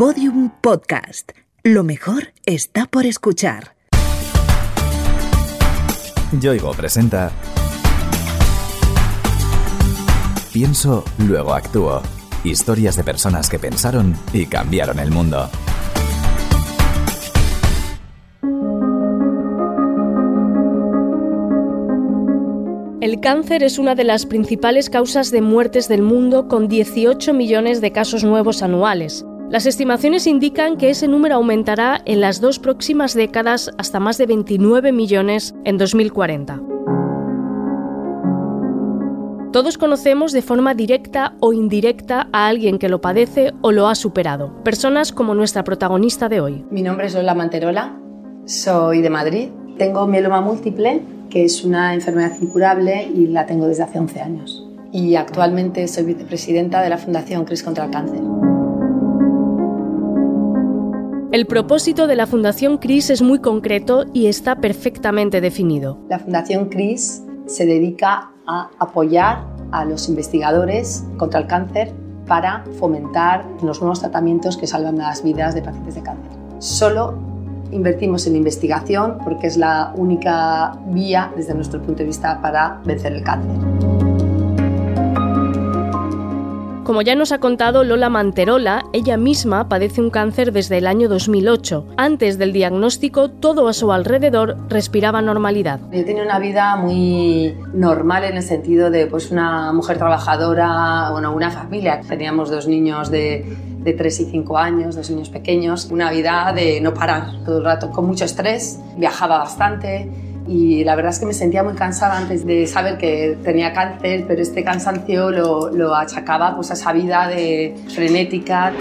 Podium Podcast. Lo mejor está por escuchar. Yoigo presenta Pienso, luego actúo. Historias de personas que pensaron y cambiaron el mundo. El cáncer es una de las principales causas de muertes del mundo con 18 millones de casos nuevos anuales. Las estimaciones indican que ese número aumentará en las dos próximas décadas hasta más de 29 millones en 2040. Todos conocemos de forma directa o indirecta a alguien que lo padece o lo ha superado. Personas como nuestra protagonista de hoy. Mi nombre es Lola Manterola, soy de Madrid, tengo mieloma múltiple, que es una enfermedad incurable y la tengo desde hace 11 años. Y actualmente soy vicepresidenta de la Fundación CRIS contra el Cáncer. El propósito de la Fundación CRIS es muy concreto y está perfectamente definido. La Fundación CRIS se dedica a apoyar a los investigadores contra el cáncer para fomentar los nuevos tratamientos que salvan las vidas de pacientes de cáncer. Solo invertimos en investigación porque es la única vía desde nuestro punto de vista para vencer el cáncer. Como ya nos ha contado Lola Manterola, ella misma padece un cáncer desde el año 2008. Antes del diagnóstico, todo a su alrededor respiraba normalidad. Yo tenía una vida muy normal en el sentido de pues, una mujer trabajadora, una familia. Teníamos dos niños de, de 3 y 5 años, dos niños pequeños. Una vida de no parar todo el rato, con mucho estrés. Viajaba bastante y la verdad es que me sentía muy cansada antes de saber que tenía cáncer, pero este cansancio lo, lo achacaba pues, a esa vida de frenética.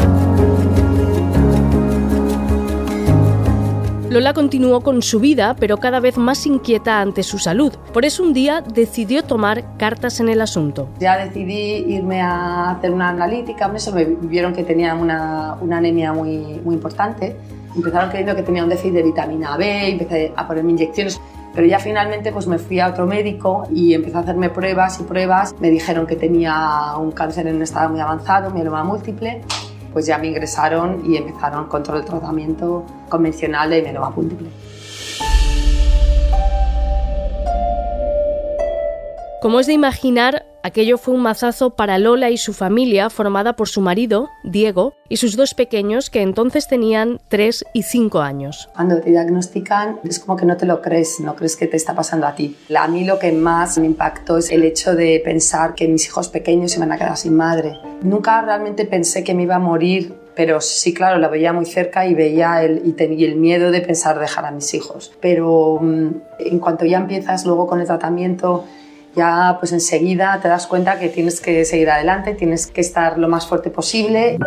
Lola continuó con su vida, pero cada vez más inquieta ante su salud. Por eso un día decidió tomar cartas en el asunto. Ya decidí irme a hacer una analítica, eso me vieron que tenía una, una anemia muy, muy importante. Empezaron creyendo que tenía un déficit de vitamina B, empecé a ponerme inyecciones. Pero ya finalmente pues me fui a otro médico y empecé a hacerme pruebas y pruebas. Me dijeron que tenía un cáncer en un estado muy avanzado, mieloma múltiple. Pues ya me ingresaron y empezaron con todo el tratamiento convencional de mieloma múltiple. Como es de imaginar, aquello fue un mazazo para Lola y su familia, formada por su marido, Diego, y sus dos pequeños, que entonces tenían 3 y 5 años. Cuando te diagnostican, es como que no te lo crees, no crees que te está pasando a ti. A mí lo que más me impactó es el hecho de pensar que mis hijos pequeños se van a quedar sin madre. Nunca realmente pensé que me iba a morir pero sí, claro, la veía muy cerca y veía el, y, el miedo de pensar dejar a mis hijos. Pero mm, en cuanto ya empiezas luego con el tratamiento, ya pues enseguida te das cuenta que tienes que seguir adelante, tienes que estar lo más fuerte posible.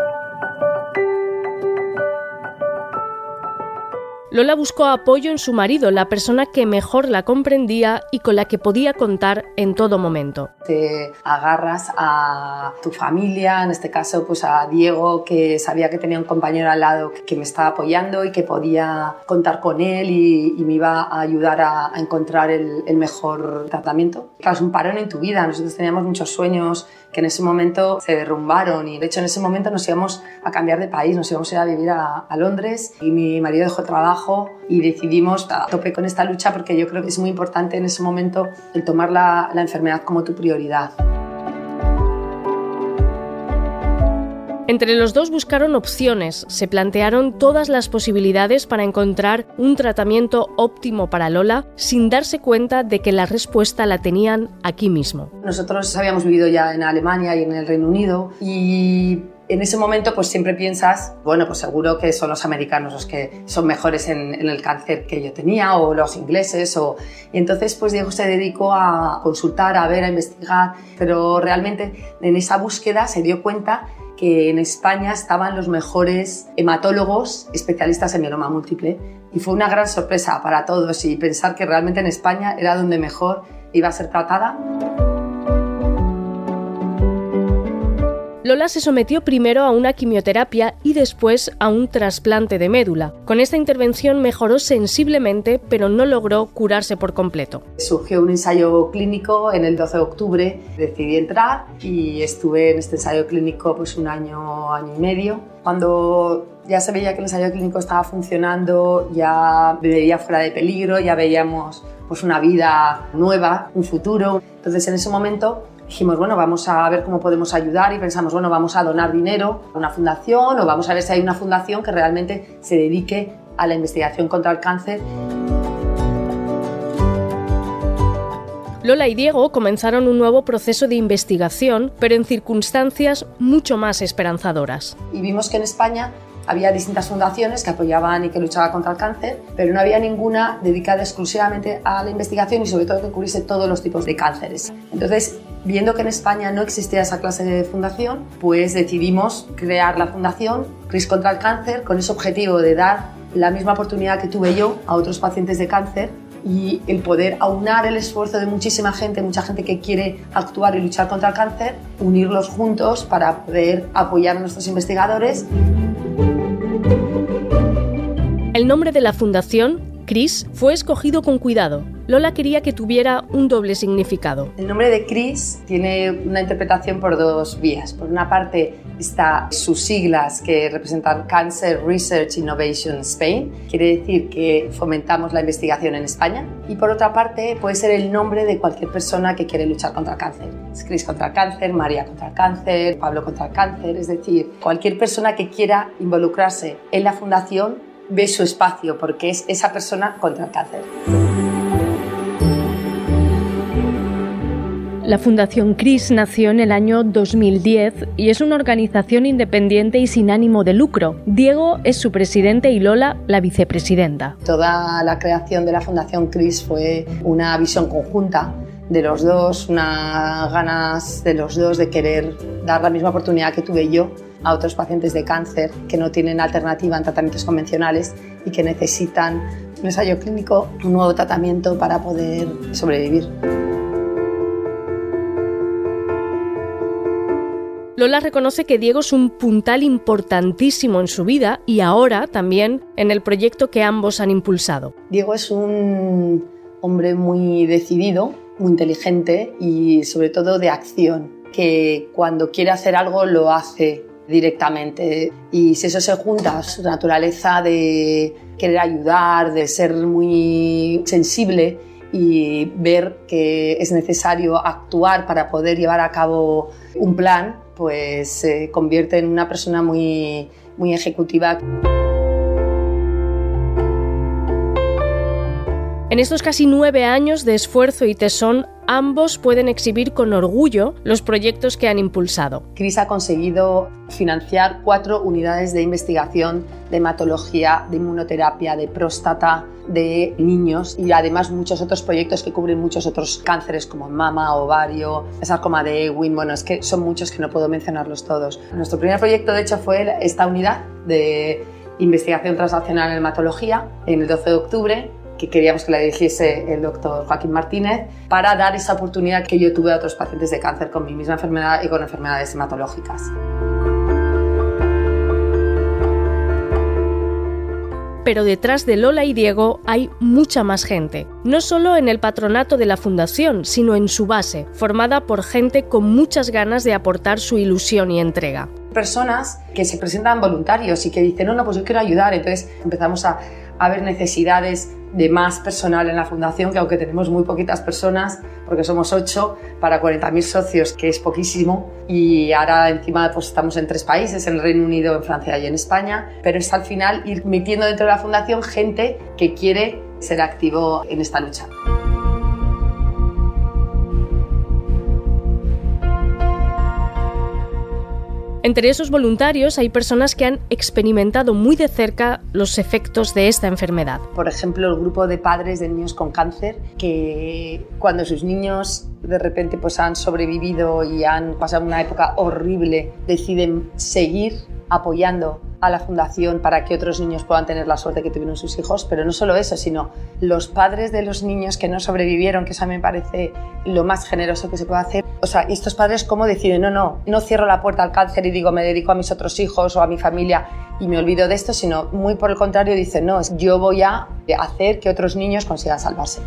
Lola buscó apoyo en su marido, la persona que mejor la comprendía y con la que podía contar en todo momento. Te agarras a tu familia, en este caso pues a Diego, que sabía que tenía un compañero al lado que me estaba apoyando y que podía contar con él y, me iba a ayudar a, encontrar el, el, mejor tratamiento. Claro, es un parón en tu vida, nosotros teníamos muchos sueños que en ese momento se derrumbaron y de hecho en ese momento nos íbamos a cambiar de país, nos íbamos a ir a vivir a, a Londres y mi marido dejó trabajo y decidimos a tope con esta lucha porque yo creo que es muy importante en ese momento el tomar la, la enfermedad como tu prioridad. Entre los dos buscaron opciones, se plantearon todas las posibilidades para encontrar un tratamiento óptimo para Lola sin darse cuenta de que la respuesta la tenían aquí mismo. Nosotros habíamos vivido ya en Alemania y en el Reino Unido y en ese momento pues siempre piensas, bueno, pues seguro que son los americanos los que son mejores en, el cáncer que yo tenía o los ingleses o... Y entonces pues Diego se dedicó a consultar, a ver, a investigar, pero realmente en esa búsqueda se dio cuenta que en España estaban los mejores hematólogos especialistas en mieloma múltiple y fue una gran sorpresa para todos y pensar que realmente en España era donde mejor iba a ser tratada. Lola se sometió primero a una quimioterapia y después a un trasplante de médula. Con esta intervención mejoró sensiblemente, pero no logró curarse por completo. Surgió un ensayo clínico en el 12 de octubre, decidí entrar y estuve en este ensayo clínico pues un año, año y medio. Cuando ya se veía que el ensayo clínico estaba funcionando, ya me veía fuera de peligro, ya veíamos pues una vida nueva, un futuro. Entonces en ese momento dijimos, bueno, vamos a ver cómo podemos ayudar y pensamos, bueno, vamos a donar dinero a una fundación o vamos a ver si hay una fundación que realmente se dedique a la investigación contra el cáncer. Lola y Diego comenzaron un nuevo proceso de investigación, pero en circunstancias mucho más esperanzadoras. Y vimos que en España había distintas fundaciones que apoyaban y que luchaban contra el cáncer, pero no había ninguna dedicada exclusivamente a la investigación y sobre todo que cubriese todos los tipos de cánceres. Entonces, viendo que en España no existía esa clase de fundación, pues decidimos crear la fundación CRIS contra el cáncer con ese objetivo de dar la misma oportunidad que tuve yo a otros pacientes de cáncer y el poder aunar el esfuerzo de muchísima gente, mucha gente que quiere actuar y luchar contra el cáncer, unirlos juntos para poder apoyar a nuestros investigadores. El nombre de la fundación, CRIS, fue escogido con cuidado. Lola quería que tuviera un doble significado. El nombre de CRIS tiene una interpretación por dos vías. Por una parte está sus siglas que representan Cancer Research Innovation Spain, quiere decir que fomentamos la investigación en España. Y por otra parte puede ser el nombre de cualquier persona que quiere luchar contra el cáncer. Cris contra el cáncer, María contra el cáncer, Pablo contra el cáncer, es decir, cualquier persona que quiera involucrarse en la fundación ve su espacio porque es esa persona contra el cáncer. La Fundación CRIS nació en el año 2010 y es una organización independiente y sin ánimo de lucro. Diego es su presidente y Lola la vicepresidenta. Toda la creación de la Fundación CRIS fue una visión conjunta de los dos, unas ganas de los dos de querer dar la misma oportunidad que tuve yo a otros pacientes de cáncer que no tienen alternativa en tratamientos convencionales y que necesitan un ensayo clínico, un nuevo tratamiento para poder sobrevivir. Lola reconoce que Diego es un puntal importantísimo en su vida y ahora también en el proyecto que ambos han impulsado. Diego es un hombre muy decidido, muy inteligente y sobre todo de acción, que cuando quiere hacer algo lo hace directamente. Y si eso se junta a su naturaleza de querer ayudar, de ser muy sensible y ver que es necesario actuar para poder llevar a cabo un plan, pues se convierte en una persona muy, muy ejecutiva. En estos casi nueve años de esfuerzo y tesón, ambos pueden exhibir con orgullo los proyectos que han impulsado. CRIS ha conseguido financiar cuatro unidades de investigación de hematología, de inmunoterapia, de próstata, de niños y además muchos otros proyectos que cubren muchos otros cánceres como mama, ovario, sarcoma de Ewing, bueno, es que son muchos que no puedo mencionarlos todos. Nuestro primer proyecto de hecho fue esta unidad de investigación transaccional en hematología en el 12 de octubre que queríamos que la dirigiese el doctor Joaquín Martínez para dar esa oportunidad que yo tuve a otros pacientes de cáncer con mi misma enfermedad y con enfermedades hematológicas. pero detrás de Lola y Diego hay mucha más gente, no solo en el patronato de la fundación, sino en su base, formada por gente con muchas ganas de aportar su ilusión y entrega. Personas que se presentan voluntarios y que dicen, no, no, pues yo quiero ayudar, entonces empezamos a, a ver necesidades de más personal en la fundación, que aunque tenemos muy poquitas personas, porque somos 8 para 40.000 socios, que es poquísimo, y ahora encima pues estamos en tres países, en el Reino Unido, en Francia y en España, pero es al final ir metiendo dentro de la fundación gente que quiere ser activo en esta lucha. Entre esos voluntarios hay personas que han experimentado muy de cerca los efectos de esta enfermedad. Por ejemplo, el grupo de padres de niños con cáncer que cuando sus niños de repente pues han sobrevivido y han pasado una época horrible, deciden seguir apoyando a la fundación para que otros niños puedan tener la suerte que tuvieron sus hijos, pero no solo eso, sino los padres de los niños que no sobrevivieron, que eso a mí me parece lo más generoso que se puede hacer. O sea, estos padres cómo deciden, no, no, no cierro la puerta al cáncer y digo, me dedico a mis otros hijos o a mi familia y me olvido de esto, sino muy por el contrario dicen, no, yo voy a hacer que otros niños consigan salvarse.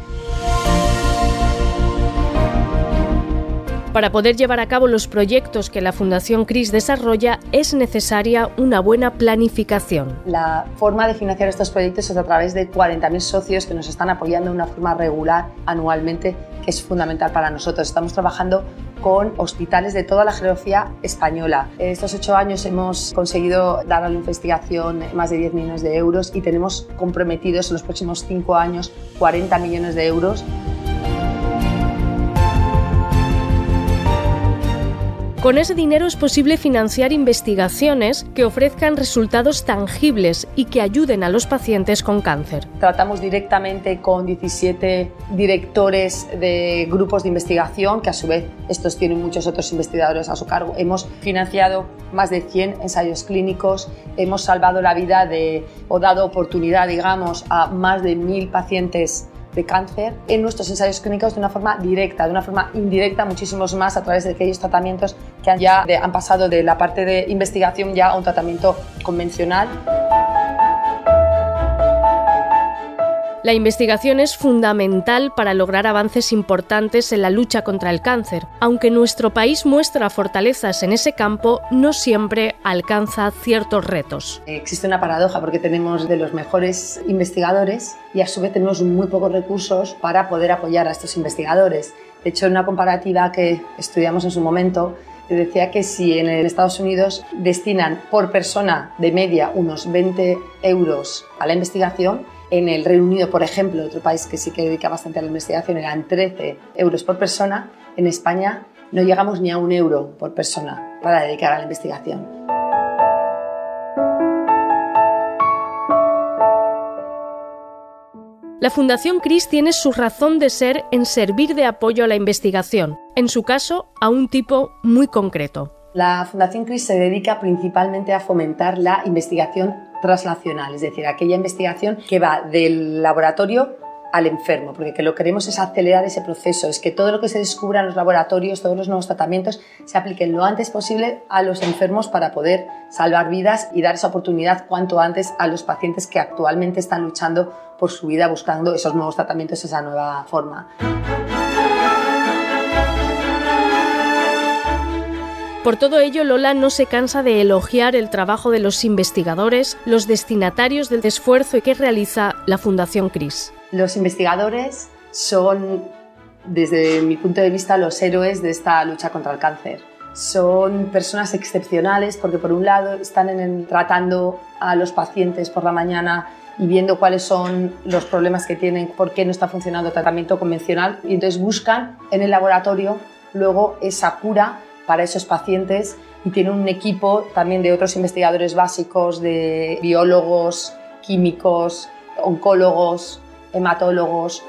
Para poder llevar a cabo los proyectos que la Fundación CRIS desarrolla es necesaria una buena planificación. La forma de financiar estos proyectos es a través de 40.000 socios que nos están apoyando de una forma regular anualmente, que es fundamental para nosotros. Estamos trabajando con hospitales de toda la geografía española. Estos ocho años hemos conseguido dar a la investigación más de 10 millones de euros y tenemos comprometidos en los próximos cinco años 40 millones de euros Con ese dinero es posible financiar investigaciones que ofrezcan resultados tangibles y que ayuden a los pacientes con cáncer. Tratamos directamente con 17 directores de grupos de investigación, que a su vez estos tienen muchos otros investigadores a su cargo. Hemos financiado más de 100 ensayos clínicos, hemos salvado la vida de, o dado oportunidad, digamos, a más de mil pacientes de cáncer en nuestros ensayos clínicos de una forma directa, de una forma indirecta, muchísimos más a través de aquellos tratamientos que ya han pasado de la parte de investigación ya a un tratamiento convencional. La investigación es fundamental para lograr avances importantes en la lucha contra el cáncer. Aunque nuestro país muestra fortalezas en ese campo, no siempre alcanza ciertos retos. Existe una paradoja porque tenemos de los mejores investigadores y a su vez tenemos muy pocos recursos para poder apoyar a estos investigadores. De hecho, en una comparativa que estudiamos en su momento, decía que si en Estados Unidos destinan por persona de media unos 20 euros a la investigación, en el Reino Unido, por ejemplo, otro país que sí que dedica bastante a la investigación, eran 13 euros por persona. En España no llegamos ni a un euro por persona para dedicar a la investigación. La Fundación CRIS tiene su razón de ser en servir de apoyo a la investigación, en su caso a un tipo muy concreto. La Fundación CRIS se dedica principalmente a fomentar la investigación translacional, es decir, aquella investigación que va del laboratorio al enfermo, porque lo que queremos es acelerar ese proceso, es que todo lo que se descubra en los laboratorios, todos los nuevos tratamientos, se apliquen lo antes posible a los enfermos para poder salvar vidas y dar esa oportunidad cuanto antes a los pacientes que actualmente están luchando por su vida buscando esos nuevos tratamientos, esa nueva forma. Por todo ello, Lola no se cansa de elogiar el trabajo de los investigadores, los destinatarios del esfuerzo que realiza la Fundación CRIS. Los investigadores son, desde mi punto de vista, los héroes de esta lucha contra el cáncer. Son personas excepcionales porque, por un lado, están tratando a los pacientes por la mañana y viendo cuáles son los problemas que tienen, por qué no está funcionando el tratamiento convencional, y entonces buscan en el laboratorio luego esa cura para esos pacientes y tiene un equipo también de otros investigadores básicos, de biólogos, químicos, oncólogos, hematólogos.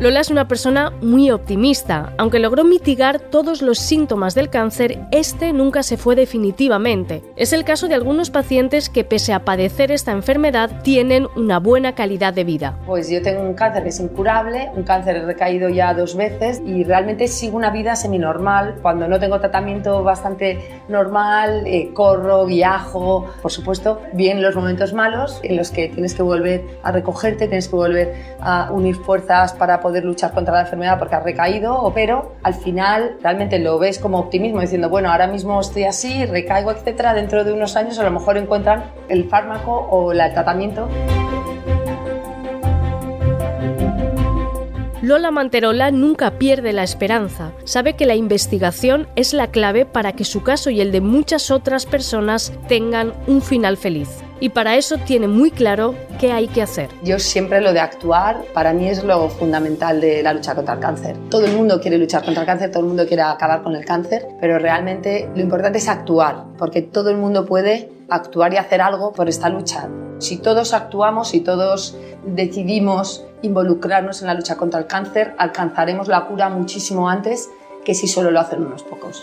Lola es una persona muy optimista. Aunque logró mitigar todos los síntomas del cáncer, este nunca se fue definitivamente. Es el caso de algunos pacientes que, pese a padecer esta enfermedad, tienen una buena calidad de vida. Pues yo tengo un cáncer que es incurable, un cáncer recaído ya dos veces y realmente sigo una vida semi-normal. Cuando no tengo tratamiento bastante normal, eh, corro, viajo. Por supuesto, bien los momentos malos en los que tienes que volver a recogerte, tienes que volver a unir fuerzas para poder poder luchar contra la enfermedad porque has recaído, pero al final realmente lo ves como optimismo, diciendo, bueno, ahora mismo estoy así, recaigo, etcétera, dentro de unos años a lo mejor encuentran el fármaco o el tratamiento. Lola Manterola nunca pierde la esperanza. Sabe que la investigación es la clave para que su caso y el de muchas otras personas tengan un final feliz y para eso tiene muy claro qué hay que hacer. Yo siempre lo de actuar, para mí es lo fundamental de la lucha contra el cáncer. Todo el mundo quiere luchar contra el cáncer, todo el mundo quiere acabar con el cáncer, pero realmente lo importante es actuar, porque todo el mundo puede actuar y hacer algo por esta lucha. Si todos actuamos, si todos decidimos involucrarnos en la lucha contra el cáncer, alcanzaremos la cura muchísimo antes que si solo lo hacen unos pocos.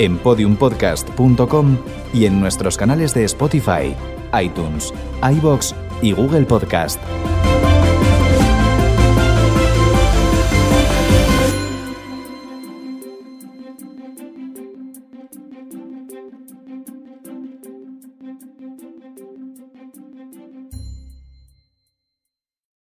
en podiumpodcast.com y en nuestros canales de Spotify, iTunes, iBox y Google Podcast.